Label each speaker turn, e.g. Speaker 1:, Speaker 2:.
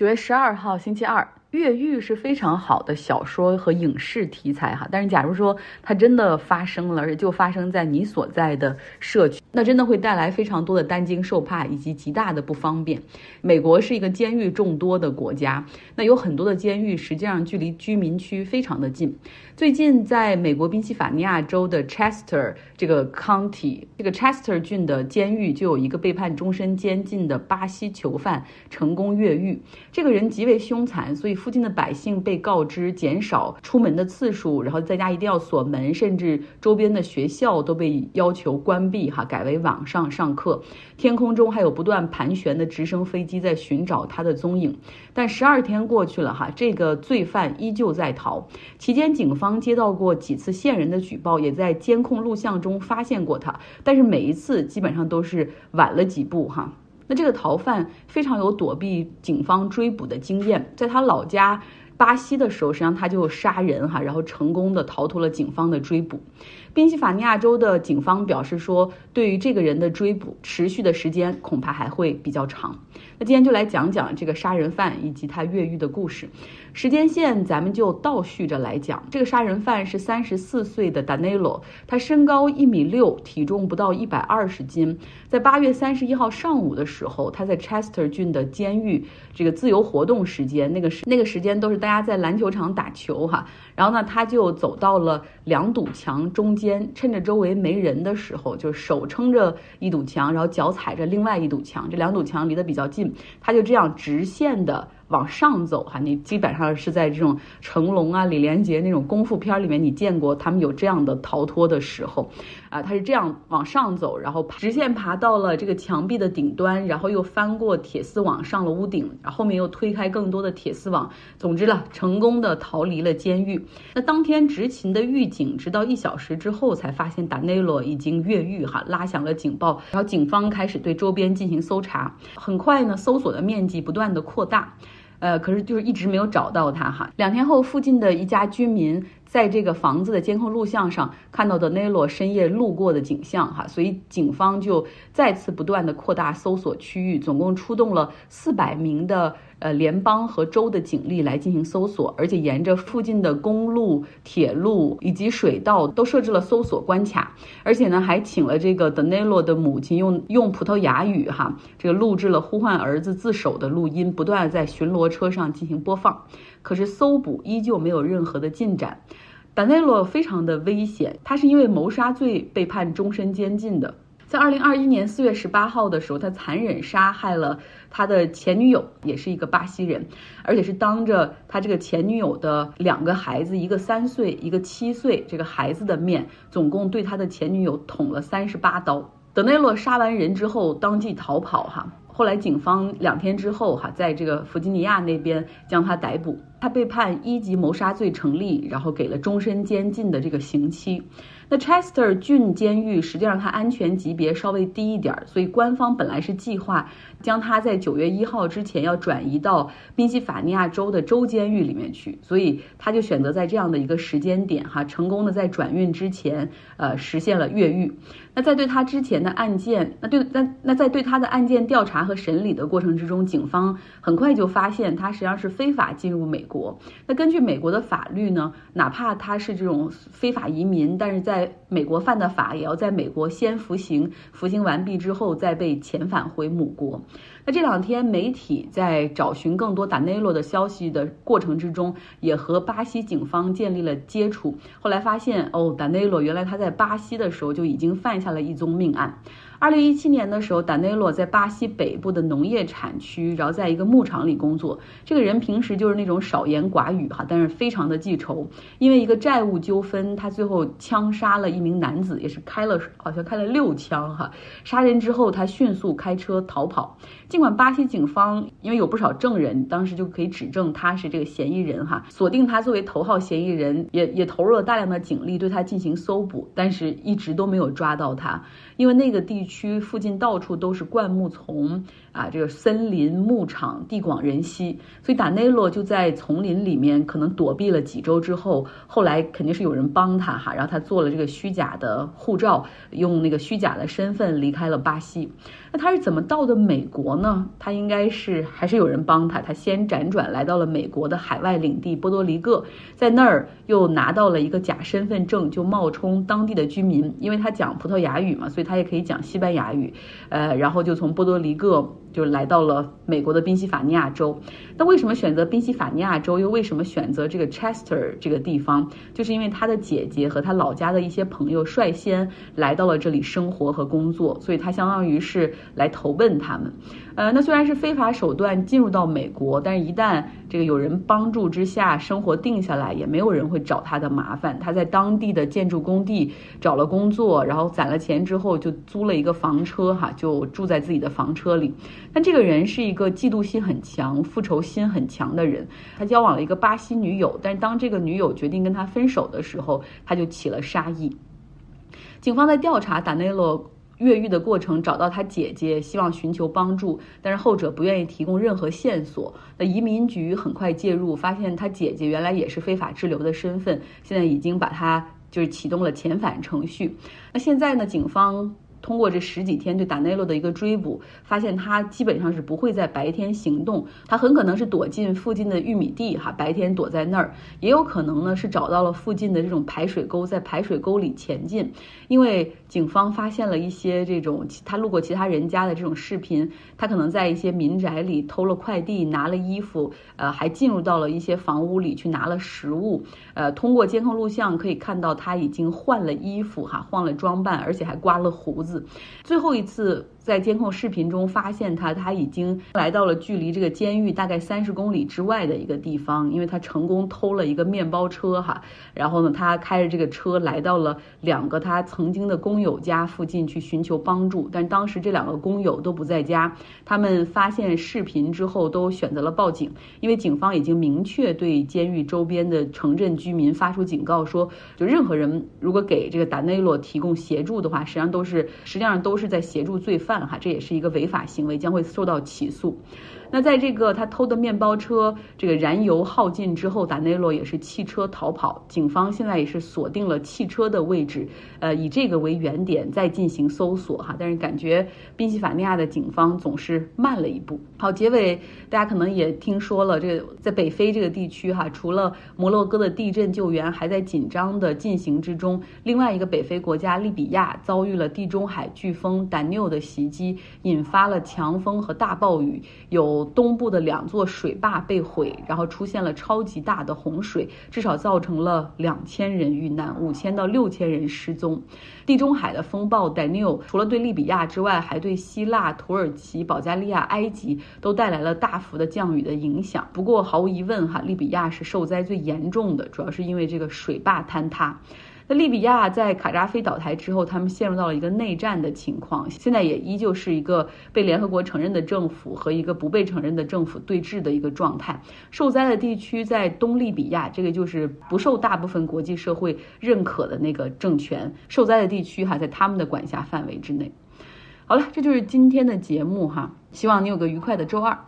Speaker 1: 九月十二号，星期二。越狱是非常好的小说和影视题材哈，但是假如说它真的发生了，而且就发生在你所在的社区，那真的会带来非常多的担惊受怕以及极大的不方便。美国是一个监狱众多的国家，那有很多的监狱实际上距离居民区非常的近。最近在美国宾夕法尼亚州的 Chester 这个 County 这个 Chester 郡的监狱就有一个被判终身监禁的巴西囚犯成功越狱，这个人极为凶残，所以。附近的百姓被告知减少出门的次数，然后在家一定要锁门，甚至周边的学校都被要求关闭，哈，改为网上上课。天空中还有不断盘旋的直升飞机在寻找他的踪影。但十二天过去了，哈，这个罪犯依旧在逃。期间，警方接到过几次线人的举报，也在监控录像中发现过他，但是每一次基本上都是晚了几步，哈。那这个逃犯非常有躲避警方追捕的经验，在他老家巴西的时候，实际上他就杀人哈，然后成功的逃脱了警方的追捕。宾夕法尼亚州的警方表示说，对于这个人的追捕持续的时间恐怕还会比较长。那今天就来讲讲这个杀人犯以及他越狱的故事。时间线咱们就倒叙着来讲。这个杀人犯是三十四岁的 Danilo，他身高一米六，体重不到一百二十斤。在八月三十一号上午的时候，他在 Chester 郡的监狱这个自由活动时间，那个时那个时间都是大家在篮球场打球哈。然后呢，他就走到了两堵墙中间，趁着周围没人的时候，就手撑着一堵墙，然后脚踩着另外一堵墙，这两堵墙离得比较近，他就这样直线的。往上走哈，你基本上是在这种成龙啊、李连杰那种功夫片里面，你见过他们有这样的逃脱的时候，啊，他是这样往上走，然后直线爬到了这个墙壁的顶端，然后又翻过铁丝网上了屋顶，然后后面又推开更多的铁丝网，总之了，成功的逃离了监狱。那当天执勤的狱警直到一小时之后才发现达内罗已经越狱哈，拉响了警报，然后警方开始对周边进行搜查，很快呢，搜索的面积不断的扩大。呃，可是就是一直没有找到他哈。两天后，附近的一家居民在这个房子的监控录像上看到的 n e l o 深夜路过的景象哈，所以警方就再次不断的扩大搜索区域，总共出动了四百名的。呃，联邦和州的警力来进行搜索，而且沿着附近的公路、铁路以及水道都设置了搜索关卡，而且呢，还请了这个德内洛的母亲用用葡萄牙语哈，这个录制了呼唤儿子自首的录音，不断在巡逻车上进行播放。可是搜捕依旧没有任何的进展。达内洛非常的危险，他是因为谋杀罪被判终身监禁的。在二零二一年四月十八号的时候，他残忍杀害了他的前女友，也是一个巴西人，而且是当着他这个前女友的两个孩子，一个三岁，一个七岁，这个孩子的面，总共对他的前女友捅了三十八刀。德内洛杀完人之后，当即逃跑哈。后来警方两天之后哈，在这个弗吉尼亚那边将他逮捕，他被判一级谋杀罪成立，然后给了终身监禁的这个刑期。那 Chester 郡监狱实际上它安全级别稍微低一点儿，所以官方本来是计划将他在九月一号之前要转移到宾夕法尼亚州的州监狱里面去，所以他就选择在这样的一个时间点哈，成功的在转运之前，呃，实现了越狱。那在对他之前的案件，那对那那在对他的案件调查和审理的过程之中，警方很快就发现他实际上是非法进入美国。那根据美国的法律呢，哪怕他是这种非法移民，但是在美国犯的法，也要在美国先服刑，服刑完毕之后再被遣返回母国。那这两天媒体在找寻更多达内洛的消息的过程之中，也和巴西警方建立了接触。后来发现，哦，达内洛原来他在巴西的时候就已经犯下了一宗命案。二零一七年的时候，达内洛在巴西北部的农业产区，然后在一个牧场里工作。这个人平时就是那种少言寡语哈，但是非常的记仇。因为一个债务纠纷，他最后枪杀了一名男子，也是开了好像开了六枪哈。杀人之后，他迅速开车逃跑。尽管巴西警方因为有不少证人，当时就可以指证他是这个嫌疑人哈，锁定他作为头号嫌疑人，也也投入了大量的警力对他进行搜捕，但是一直都没有抓到他。因为那个地区附近到处都是灌木丛，啊，这个森林牧场地广人稀，所以达内洛就在丛林里面可能躲避了几周之后，后来肯定是有人帮他哈，然后他做了这个虚假的护照，用那个虚假的身份离开了巴西。那他是怎么到的美国呢？他应该是还是有人帮他，他先辗转来到了美国的海外领地波多黎各，在那儿又拿到了一个假身份证，就冒充当地的居民，因为他讲葡萄牙语嘛，所以他也可以讲西班牙语，呃，然后就从波多黎各。就来到了美国的宾夕法尼亚州，那为什么选择宾夕法尼亚州？又为什么选择这个 Chester 这个地方？就是因为他的姐姐和他老家的一些朋友率先来到了这里生活和工作，所以他相当于是来投奔他们。呃，那虽然是非法手段进入到美国，但是一旦这个有人帮助之下，生活定下来，也没有人会找他的麻烦。他在当地的建筑工地找了工作，然后攒了钱之后，就租了一个房车，哈，就住在自己的房车里。但这个人是一个嫉妒心很强、复仇心很强的人。他交往了一个巴西女友，但是当这个女友决定跟他分手的时候，他就起了杀意。警方在调查达内洛越狱的过程，找到他姐姐，希望寻求帮助，但是后者不愿意提供任何线索。那移民局很快介入，发现他姐姐原来也是非法滞留的身份，现在已经把他就是启动了遣返程序。那现在呢，警方。通过这十几天对达内洛的一个追捕，发现他基本上是不会在白天行动，他很可能是躲进附近的玉米地哈，白天躲在那儿，也有可能呢是找到了附近的这种排水沟，在排水沟里前进。因为警方发现了一些这种他路过其他人家的这种视频，他可能在一些民宅里偷了快递，拿了衣服，呃，还进入到了一些房屋里去拿了食物。呃，通过监控录像可以看到他已经换了衣服哈，换了装扮，而且还刮了胡子。最后一次。在监控视频中发现他，他已经来到了距离这个监狱大概三十公里之外的一个地方，因为他成功偷了一个面包车哈。然后呢，他开着这个车来到了两个他曾经的工友家附近去寻求帮助，但当时这两个工友都不在家。他们发现视频之后都选择了报警，因为警方已经明确对监狱周边的城镇居民发出警告，说就任何人如果给这个达内洛提供协助的话，实际上都是实际上都是在协助罪犯。哈，这也是一个违法行为，将会受到起诉。那在这个他偷的面包车这个燃油耗尽之后，达内洛也是弃车逃跑。警方现在也是锁定了汽车的位置，呃，以这个为原点再进行搜索哈。但是感觉宾夕法尼亚的警方总是慢了一步。好，结尾大家可能也听说了，这个在北非这个地区哈，除了摩洛哥的地震救援还在紧张的进行之中，另外一个北非国家利比亚遭遇了地中海飓风丹纽的袭击，引发了强风和大暴雨，有东部的两座水坝被毁，然后出现了超级大的洪水，至少造成了两千人遇难，五千到六千人失踪。地中海的风暴 Daniel 除了对利比亚之外，还对希腊、土耳其、保加利亚、埃及都带来了大幅的降雨的影响。不过毫无疑问，哈，利比亚是受灾最严重的，主要是因为这个水坝坍塌。那利比亚在卡扎菲倒台之后，他们陷入到了一个内战的情况，现在也依旧是一个被联合国承认的政府和一个不被承认的政府对峙的一个状态。受灾的地区在东利比亚，这个就是不受大部分国际社会认可的那个政权。受灾的地区哈，在他们的管辖范围之内。好了，这就是今天的节目哈，希望你有个愉快的周二。